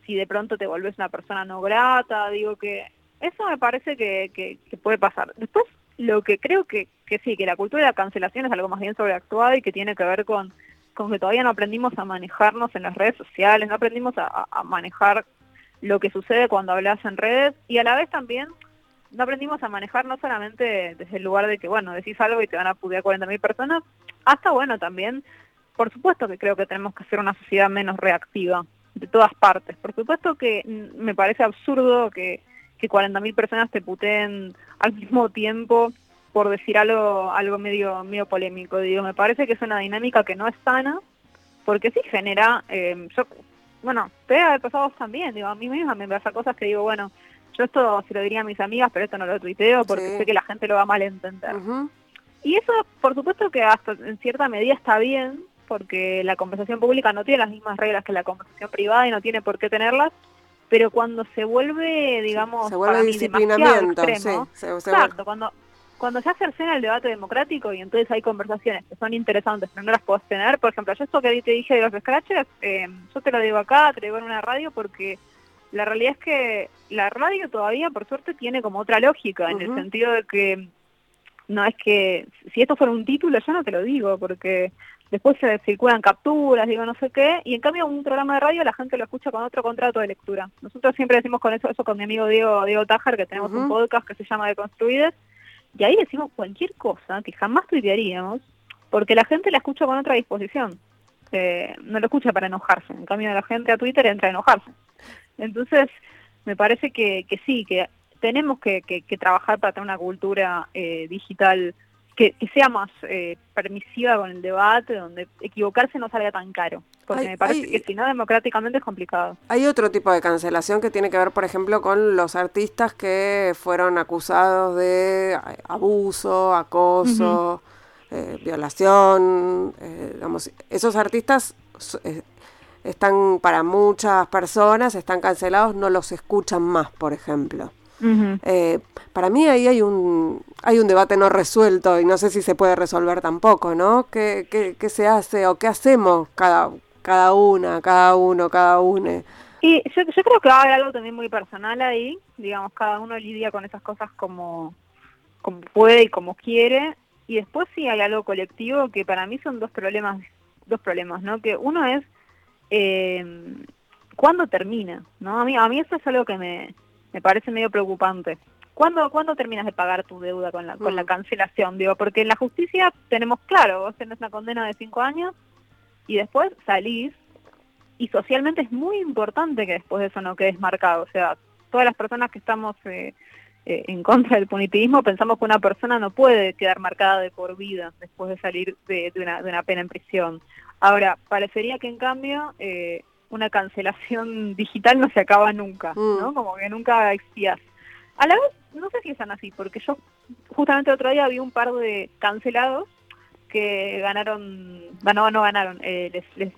si de pronto te volvés una persona no grata, digo que eso me parece que, que, puede pasar. Después, lo que creo que, que sí, que la cultura de la cancelación es algo más bien sobreactuado y que tiene que ver con con que todavía no aprendimos a manejarnos en las redes sociales, no aprendimos a, manejar lo que sucede cuando hablas en redes y a la vez también no aprendimos a manejar no solamente desde el lugar de que, bueno, decís algo y te van a putear 40.000 personas, hasta, bueno, también, por supuesto que creo que tenemos que ser una sociedad menos reactiva de todas partes. Por supuesto que me parece absurdo que, que 40.000 personas te puteen al mismo tiempo por decir algo, algo medio, medio polémico. Digo, me parece que es una dinámica que no es sana, porque sí genera, eh, yo, bueno, te ha pasado también, digo, a mí misma me pasa cosas que digo, bueno, yo esto se lo diría a mis amigas, pero esto no lo tuiteo porque sé que la gente lo va a malentender. Y eso, por supuesto que hasta en cierta medida está bien, porque la conversación pública no tiene las mismas reglas que la conversación privada y no tiene por qué tenerlas, pero cuando se vuelve, digamos, se vuelve disciplinamiento, extremo, sí, exacto, cuando cuando se cercena el debate democrático y entonces hay conversaciones que son interesantes, pero no las puedes tener, por ejemplo, yo esto que te dije de los scratches, eh, yo te lo digo acá, te lo digo en una radio porque la realidad es que la radio todavía, por suerte, tiene como otra lógica, en el sentido de que no es que, si esto fuera un título, yo no te lo digo, porque después se circulan capturas, digo no sé qué, y en cambio un programa de radio la gente lo escucha con otro contrato de lectura. Nosotros siempre decimos con eso, eso con mi amigo Diego, Diego Tajar, que tenemos un podcast que se llama Deconstruides, y ahí decimos cualquier cosa que jamás tuitearíamos, porque la gente la escucha con otra disposición. Eh, no lo escucha para enojarse, en cambio la gente a Twitter entra a enojarse. Entonces, me parece que, que sí, que tenemos que, que, trabajar para tener una cultura eh, digital que, sea más eh, permisiva con el debate, donde equivocarse no salga tan caro. Porque me parece que si no, democráticamente es complicado. Hay otro tipo de cancelación que tiene que ver, por ejemplo, con los artistas que fueron acusados de abuso, acoso, eh, violación. Eh, digamos, esos artistas están para muchas personas, están cancelados, no los escuchan más, por ejemplo. Eh, para mí ahí hay un, hay un debate no resuelto y no sé si se puede resolver tampoco, ¿no? ¿Qué, qué, se hace o qué hacemos cada, cada una, cada uno, cada une? Y yo, yo creo que va a haber algo también muy personal ahí, digamos, cada uno lidia con esas cosas como, como puede y como quiere, y después sí hay algo colectivo que para mí son dos problemas, dos problemas, ¿no? Que uno es eh, cuándo termina, ¿no? A mí, a mí eso es algo que me, me parece medio preocupante. ¿cuándo, ¿cuándo terminas de pagar tu deuda con la, con la mm. cancelación? Digo, porque en la justicia tenemos claro, vos tenés una condena de cinco años y después salís y socialmente es muy importante que después de eso no quedes marcado. O sea, todas las personas que estamos eh, eh, en contra del punitivismo pensamos que una persona no puede quedar marcada de por vida después de salir de, una, de una, pena en prisión. Ahora, parecería que en cambio eh, una cancelación digital no se acaba nunca, ¿no? Mm. Como que nunca expías. A la vez, no sé si están así, porque yo justamente otro día vi un par de cancelados que ganaron, no, no ganaron, les, les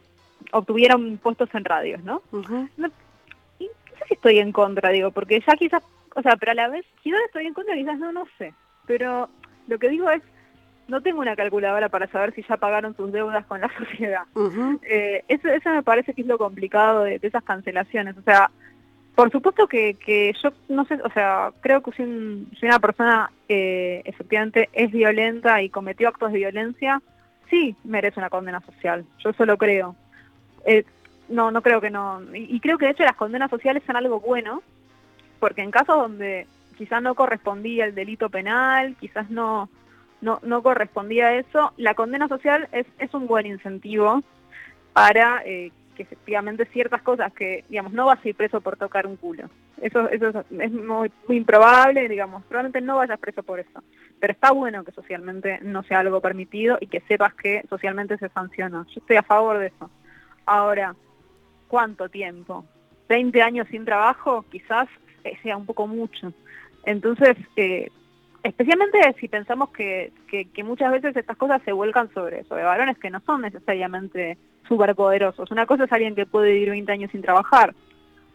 obtuvieron puestos en radios, ¿no? no, y no sé si estoy en contra, digo, porque ya quizás, o sea, pero a la vez, quizás estoy en contra, quizás no, no sé. Pero lo que digo es, no tengo una calculadora para saber si ya pagaron sus deudas con la sociedad. Eh, eso, eso me parece que es lo complicado de, esas cancelaciones. O sea, por supuesto que, que, yo no sé, o sea, creo que si, si una persona eh, efectivamente es violenta y cometió actos de violencia, sí merece una condena social. Yo eso lo creo. Eh, no, no creo que no. Y, creo que de hecho las condenas sociales son algo bueno, porque en casos donde quizás no correspondía el delito penal, quizás no, no, no correspondía eso, la condena social es, es un buen incentivo para eh, que efectivamente ciertas cosas que, digamos, no vas a ir preso por tocar un culo. Eso, eso es, muy, muy, improbable, digamos, probablemente no vayas preso por eso. Pero está bueno que socialmente no sea algo permitido y que sepas que socialmente se sanciona. Yo estoy a favor de eso. Ahora, ¿cuánto tiempo? ¿20 años sin trabajo? Quizás eh, sea un poco mucho. Entonces, eh, especialmente si pensamos que, que, muchas veces estas cosas se vuelcan sobre, sobre varones que no son necesariamente superpoderosos. Una cosa es alguien que puede vivir 20 años sin trabajar.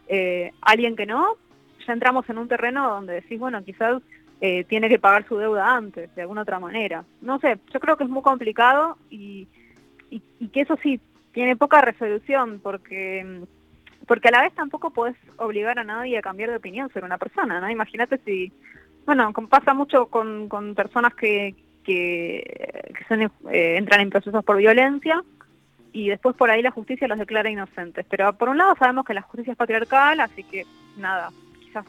Eh, alguien que no, ya entramos en un terreno donde decís, bueno, quizás tiene que pagar su deuda antes, de alguna otra manera. No sé, yo creo que es muy complicado y, y, que eso sí tiene poca resolución porque porque a la vez tampoco puedes obligar a nadie a cambiar de opinión sobre una persona, ¿no? Imagínate si, bueno, pasa mucho con, con personas que, que, son, eh, entran en procesos por violencia y después por ahí la justicia los declara inocentes. Pero por un lado sabemos que la justicia es patriarcal, así que nada, quizás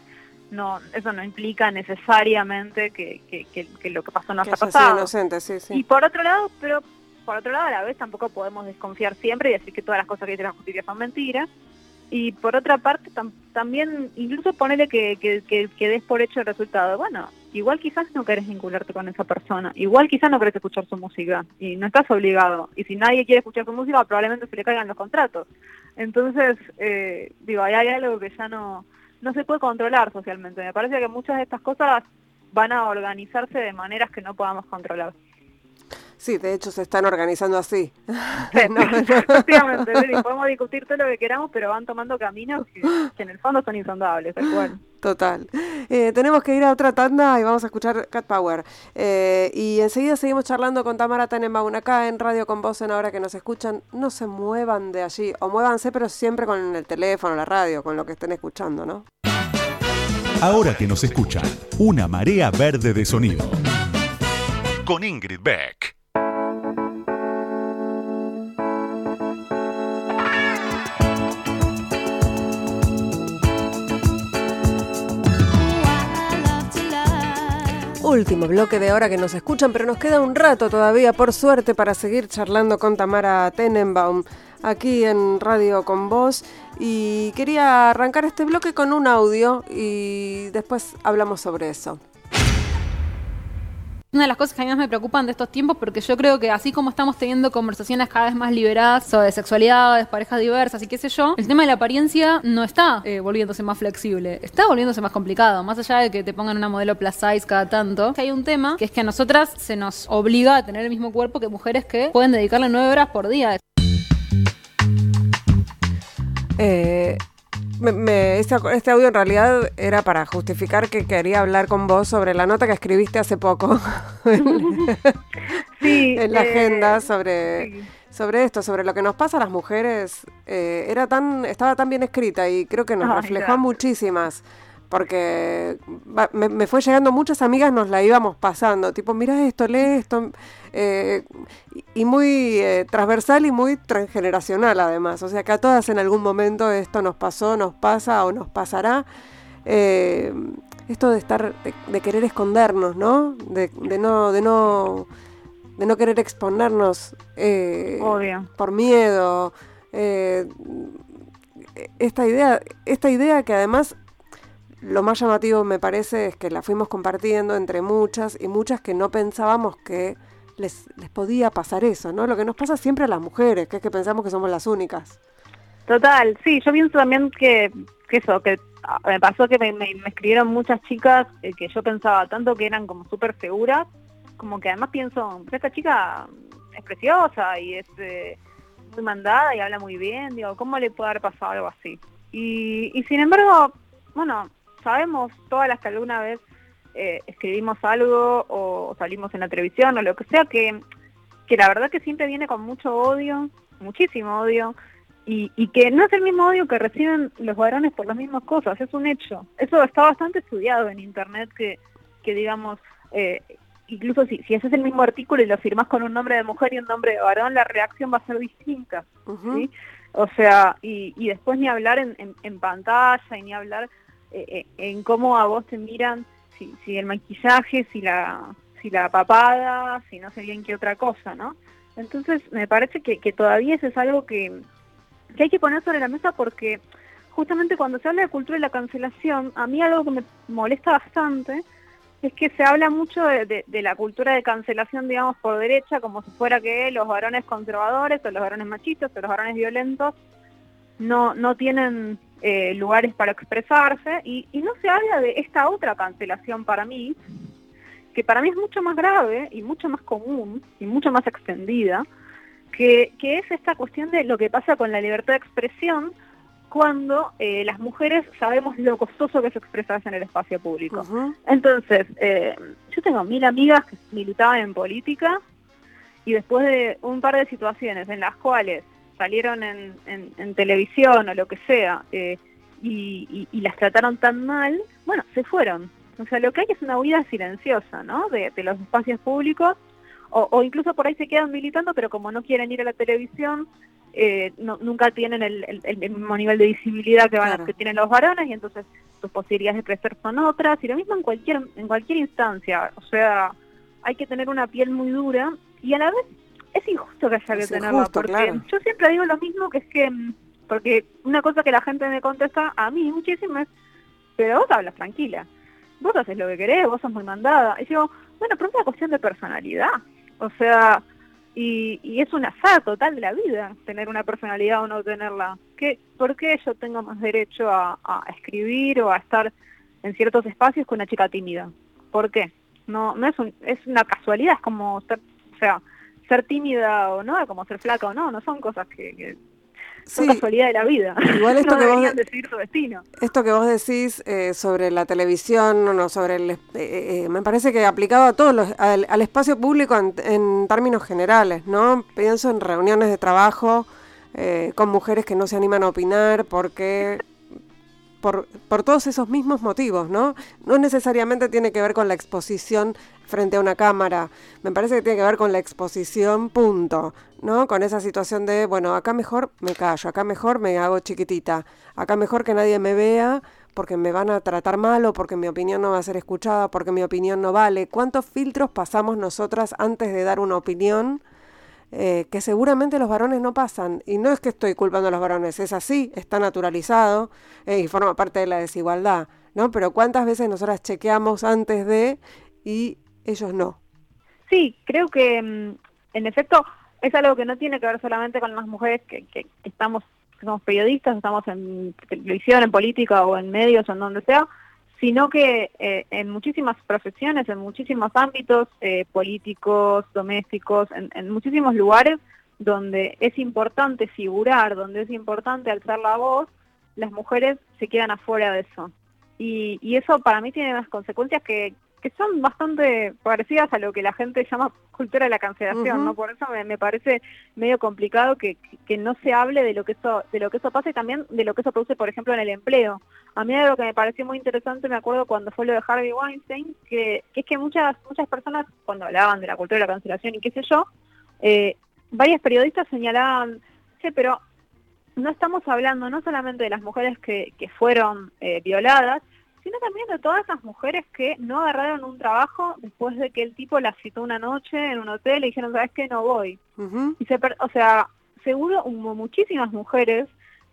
no eso no implica necesariamente que, que, lo que pasó no haya pasado. Inocente, sí, sí. Y por otro lado, pero por otro lado, a la vez tampoco podemos desconfiar siempre y decir que todas las cosas que dice la justicia son mentiras. Y por otra parte, también, incluso ponerle que, que, des por hecho el resultado. Bueno, igual quizás no querés vincularte con esa persona, igual quizás no querés escuchar su música y no estás obligado. Y si nadie quiere escuchar su música, probablemente se le caigan los contratos. Entonces, eh, digo, hay algo que ya no, no se puede controlar socialmente. Me parece que muchas de estas cosas van a organizarse de maneras que no podamos controlar. Sí, de hecho se están organizando así. Efectivamente, podemos discutir todo lo que queramos, pero van tomando caminos que, en el fondo son insondables, Total. Eh, tenemos que ir a otra tanda y vamos a escuchar Cat Power. Eh, y enseguida seguimos charlando con Tamara Tenenbaum acá en Radio con Voz en Ahora que nos escuchan. No se muevan de allí, o muévanse, pero siempre con el teléfono, la radio, con lo que estén escuchando, ¿no? Ahora que nos escuchan, una marea verde de sonido. Con Ingrid Beck. Último bloque de hora que nos escuchan, pero nos queda un rato todavía, por suerte, para seguir charlando con Tamara Tenenbaum aquí en Radio con Vos. Y quería arrancar este bloque con un audio y después hablamos sobre eso una de las cosas que a mí más me preocupan de estos tiempos, porque yo creo que así como estamos teniendo conversaciones cada vez más liberadas sobre sexualidades, parejas diversas y qué sé yo, el tema de la apariencia no está eh, volviéndose más flexible, está volviéndose más complicado, más allá de que te pongan una modelo plus size cada tanto, hay un tema que es que a nosotras se nos obliga a tener el mismo cuerpo que mujeres que pueden dedicarle nueve horas por día. Eh, este, este, audio en realidad era para justificar que quería hablar con vos sobre la nota que escribiste hace poco. Sí, en la agenda eh, sobre, sobre esto, sobre lo que nos pasa a las mujeres. Eh, era tan, estaba tan bien escrita y creo que nos reflejó muchísimas porque me, fue llegando muchas amigas, nos la íbamos pasando, tipo, mira esto, lee esto, eh, y muy eh, transversal y muy transgeneracional además, o sea que a todas en algún momento esto nos pasó, nos pasa o nos pasará. Eh, esto de estar, de, querer escondernos, ¿no? De, no, de no, de no querer exponernos eh, por miedo. Esta idea, esta idea que además lo más llamativo me parece es que la fuimos compartiendo entre muchas y muchas que no pensábamos que les, les podía pasar eso, ¿no? Lo que nos pasa siempre a las mujeres, que es que pensamos que somos las únicas. Total, sí, yo pienso también que, que eso, que ah, me pasó que me, escribieron muchas chicas eh, que yo pensaba tanto que eran como súper seguras, como que además pienso, esta chica es preciosa y es eh, muy mandada y habla muy bien, digo, ¿cómo le puede haber pasado algo así? Y, y sin embargo, bueno, sabemos todas las que alguna vez eh, escribimos algo o salimos en la televisión o lo que sea, que, que la verdad que siempre viene con mucho odio, muchísimo odio, y, y, que no es el mismo odio que reciben los varones por las mismas cosas, es un hecho. Eso está bastante estudiado en Internet, que, que digamos, eh, incluso si, si haces el mismo artículo y lo firmas con un nombre de mujer y un nombre de varón, la reacción va a ser distinta. ¿sí? O sea, y, y después ni hablar en, en, en pantalla y ni hablar eh, eh, en cómo a vos te miran, si, el maquillaje, si la, si la papada, si no sé bien qué otra cosa, ¿no? Entonces me parece que, que todavía eso es algo que, que hay que poner sobre la mesa porque justamente cuando se habla de cultura y la cancelación, a mí algo que me molesta bastante es que se habla mucho de, de, la cultura de cancelación, digamos, por derecha, como si fuera que los varones conservadores o los varones machistas o los varones violentos no, no tienen eh, lugares para expresarse y, no se habla de esta otra cancelación para mí, que para mí es mucho más grave y mucho más común y mucho más extendida, que, es esta cuestión de lo que pasa con la libertad de expresión cuando eh, las mujeres sabemos lo costoso que es expresarse en el espacio público. Entonces, eh, yo tengo mil amigas que militaban en política y después de un par de situaciones en las cuales salieron en, en, televisión o lo que sea eh, y, las trataron tan mal, bueno, se fueron. O sea, lo que hay es una huida silenciosa, ¿no? De, los espacios públicos o, incluso por ahí se quedan militando, pero como no quieren ir a la televisión, eh, nunca tienen el, mismo nivel de visibilidad que, van, que tienen los varones y entonces sus posibilidades de crecer son otras y lo mismo en cualquier en cualquier instancia. O sea, hay que tener una piel muy dura y a la vez es injusto que haya que tenerla, porque yo siempre digo lo mismo, que es que, mm, porque una cosa que la gente me contesta a mí muchísimo es, pero vos hablas tranquila, vos haces lo que querés, vos sos muy mandada. Y digo, bueno, pero es una cuestión de personalidad, o sea, y, y es un azar total de la vida tener una personalidad o no tenerla. ¿Qué, ¿Por qué yo tengo más derecho a, a escribir o a estar en ciertos espacios con una chica tímida? ¿Por qué? No, no es, un, es una casualidad, es como o sea, ser tímida o no, como ser flaca o no, no son cosas que, son casualidad de la vida. Igual esto no que vos decidir su destino. Esto que vos decís eh, sobre la televisión, no, sobre el, eh, eh, me parece que aplicado a todos los, al, espacio público en, términos generales, ¿no? Pienso en reuniones de trabajo con mujeres que no se animan a opinar porque por, por, todos esos mismos motivos, ¿no? No necesariamente tiene que ver con la exposición frente a una cámara. Me parece que tiene que ver con la exposición, punto, ¿no? Con esa situación de, bueno, acá mejor me callo, acá mejor me hago chiquitita, acá mejor que nadie me vea porque me van a tratar mal o porque mi opinión no va a ser escuchada, porque mi opinión no vale. ¿Cuántos filtros pasamos nosotras antes de dar una opinión? Eh, que seguramente los varones no pasan. Y no es que estoy culpando a los varones, es así, está naturalizado eh, y forma parte de la desigualdad, ¿no? Pero ¿cuántas veces nosotras chequeamos antes de y ellos no. Sí, creo que mm, en efecto es algo que no tiene que ver solamente con las mujeres que, que, estamos, somos periodistas, estamos en televisión, en política o en medios o en donde sea, sino que eh, en muchísimas profesiones, en muchísimos ámbitos eh, políticos, domésticos, en, en, muchísimos lugares donde es importante figurar, donde es importante alzar la voz, las mujeres se quedan afuera de eso. Y, y eso para mí tiene unas consecuencias que, que son bastante parecidas a lo que la gente llama cultura de la cancelación, ¿no? Por eso me, parece medio complicado que, que, no se hable de lo que eso de lo que eso pasa y también de lo que eso produce, por ejemplo, en el empleo. A mí algo que me pareció muy interesante, me acuerdo cuando fue lo de Harvey Weinstein, que, que es que muchas muchas personas cuando hablaban de la cultura de la cancelación y qué sé yo, eh, varias periodistas señalaban, sí, pero no estamos hablando no solamente de las mujeres que, que fueron eh, violadas, sino también de todas esas mujeres que no agarraron un trabajo después de que el tipo las citó una noche en un hotel y dijeron, ¿sabes qué? No voy. y se o sea, seguro hubo muchísimas mujeres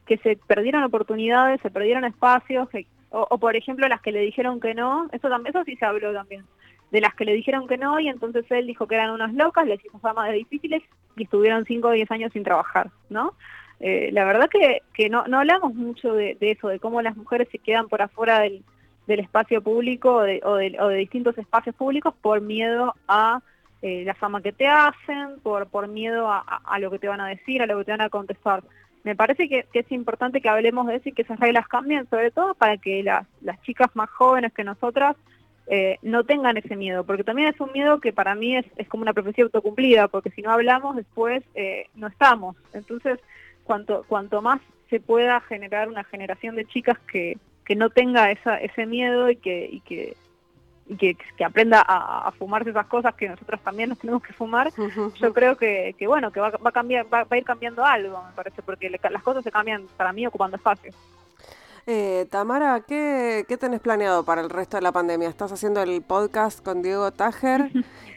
que se perdieron oportunidades, se perdieron espacios, o, por ejemplo las que le dijeron que no, eso, también, eso sí se habló también, de las que le dijeron que no y entonces él dijo que eran unas locas, les hizo fama de difíciles y estuvieron 5 o 10 años sin trabajar, ¿no? Eh, la verdad que, que no, no hablamos mucho de, eso, de cómo las mujeres se quedan por afuera del, del espacio público o de, o, de, distintos espacios públicos por miedo a eh, la fama que te hacen, por, por miedo a, a, lo que te van a decir, a lo que te van a contestar. Me parece que, es importante que hablemos de eso y que esas reglas cambien, sobre todo para que las, las chicas más jóvenes que nosotras eh, no tengan ese miedo, porque también es un miedo que para mí es, es como una profecía autocumplida, porque si no hablamos después eh, no estamos. Entonces, cuanto, cuanto más se pueda generar una generación de chicas que, que no tenga esa, ese miedo y que, y que, y que, que aprenda a, a, fumarse esas cosas que nosotros también nos tenemos que fumar, yo creo que, que bueno, que va, va a cambiar, va, a ir cambiando algo, me parece, porque las cosas se cambian para mí ocupando espacio. Eh, Tamara, ¿qué, ¿qué tenés planeado para el resto de la pandemia? ¿Estás haciendo el podcast con Diego Tajer?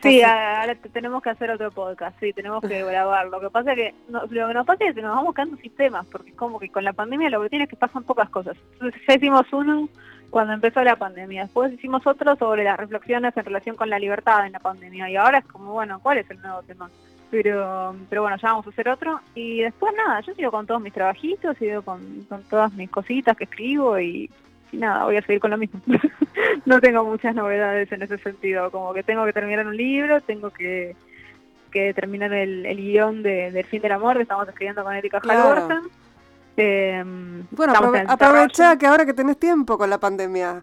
Sí, ahora tenemos que hacer otro podcast, sí, tenemos que grabar. Lo que pasa es que lo que nos pasa es que nos vamos quedando sistemas, porque es como que con la pandemia lo que tiene es que pasan pocas cosas. Entonces ya hicimos uno cuando empezó la pandemia, después hicimos otro sobre las reflexiones en relación con la libertad en la pandemia, y ahora es como, bueno, ¿cuál es el nuevo tema? Pero, pero bueno, ya vamos a hacer otro. Y después nada, yo sigo con todos mis trabajitos, sigo con, con todas mis cositas que escribo y y nada, voy a seguir con lo mismo. no tengo muchas novedades en ese sentido, como que tengo que terminar un libro, tengo que, que terminar el, el guion de, del fin del amor que estamos escribiendo con Erika claro. Eh, bueno, aprovecha que ahora que tenés tiempo con la pandemia.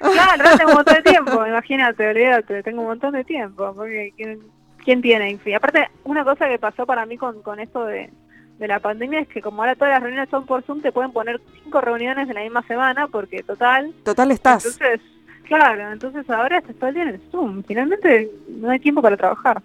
Claro, tengo un montón de tiempo, imagínate, olvídate, tengo un montón de tiempo, porque ¿quién, quién tiene? Aparte, una cosa que pasó para mí con, con esto de, de la pandemia es que como ahora todas las reuniones son por Zoom, te pueden poner cinco reuniones en la misma semana porque total... Total estás. Entonces, claro, entonces ahora estás todo el día en el Zoom. Finalmente no hay tiempo para trabajar.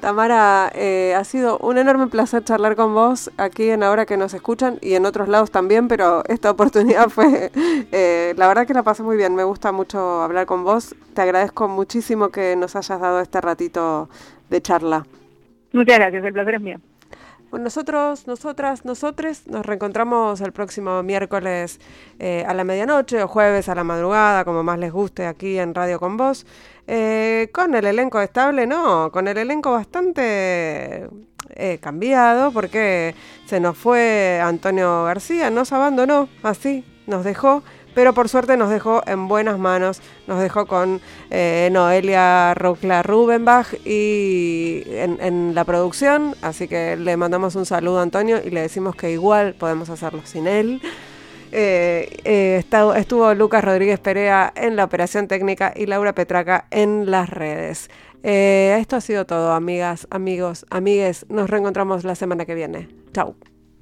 Tamara, eh, ha sido un enorme placer charlar con vos aquí en Ahora que nos escuchan y en otros lados también, pero esta oportunidad fue, eh, la verdad que la pasé muy bien, me gusta mucho hablar con vos, te agradezco muchísimo que nos hayas dado este ratito de charla. Muchas gracias, el placer es mío nosotros, nosotras, nosotres nos reencontramos el próximo miércoles eh, a la medianoche o jueves a la madrugada, como más les guste aquí en Radio con Vos. Eh, con el elenco estable, no, con el elenco bastante eh, cambiado porque se nos fue Antonio García, nos abandonó así, nos dejó pero por suerte nos dejó en buenas manos, nos dejó con eh, Noelia Rucla Rubenbach y en, la producción, así que le mandamos un saludo a Antonio y le decimos que igual podemos hacerlo sin él. Eh, eh, estuvo Lucas Rodríguez Perea en la operación técnica y Laura Petraca en las redes. esto ha sido todo, amigas, amigos, amigues. Nos reencontramos la semana que viene. Chau.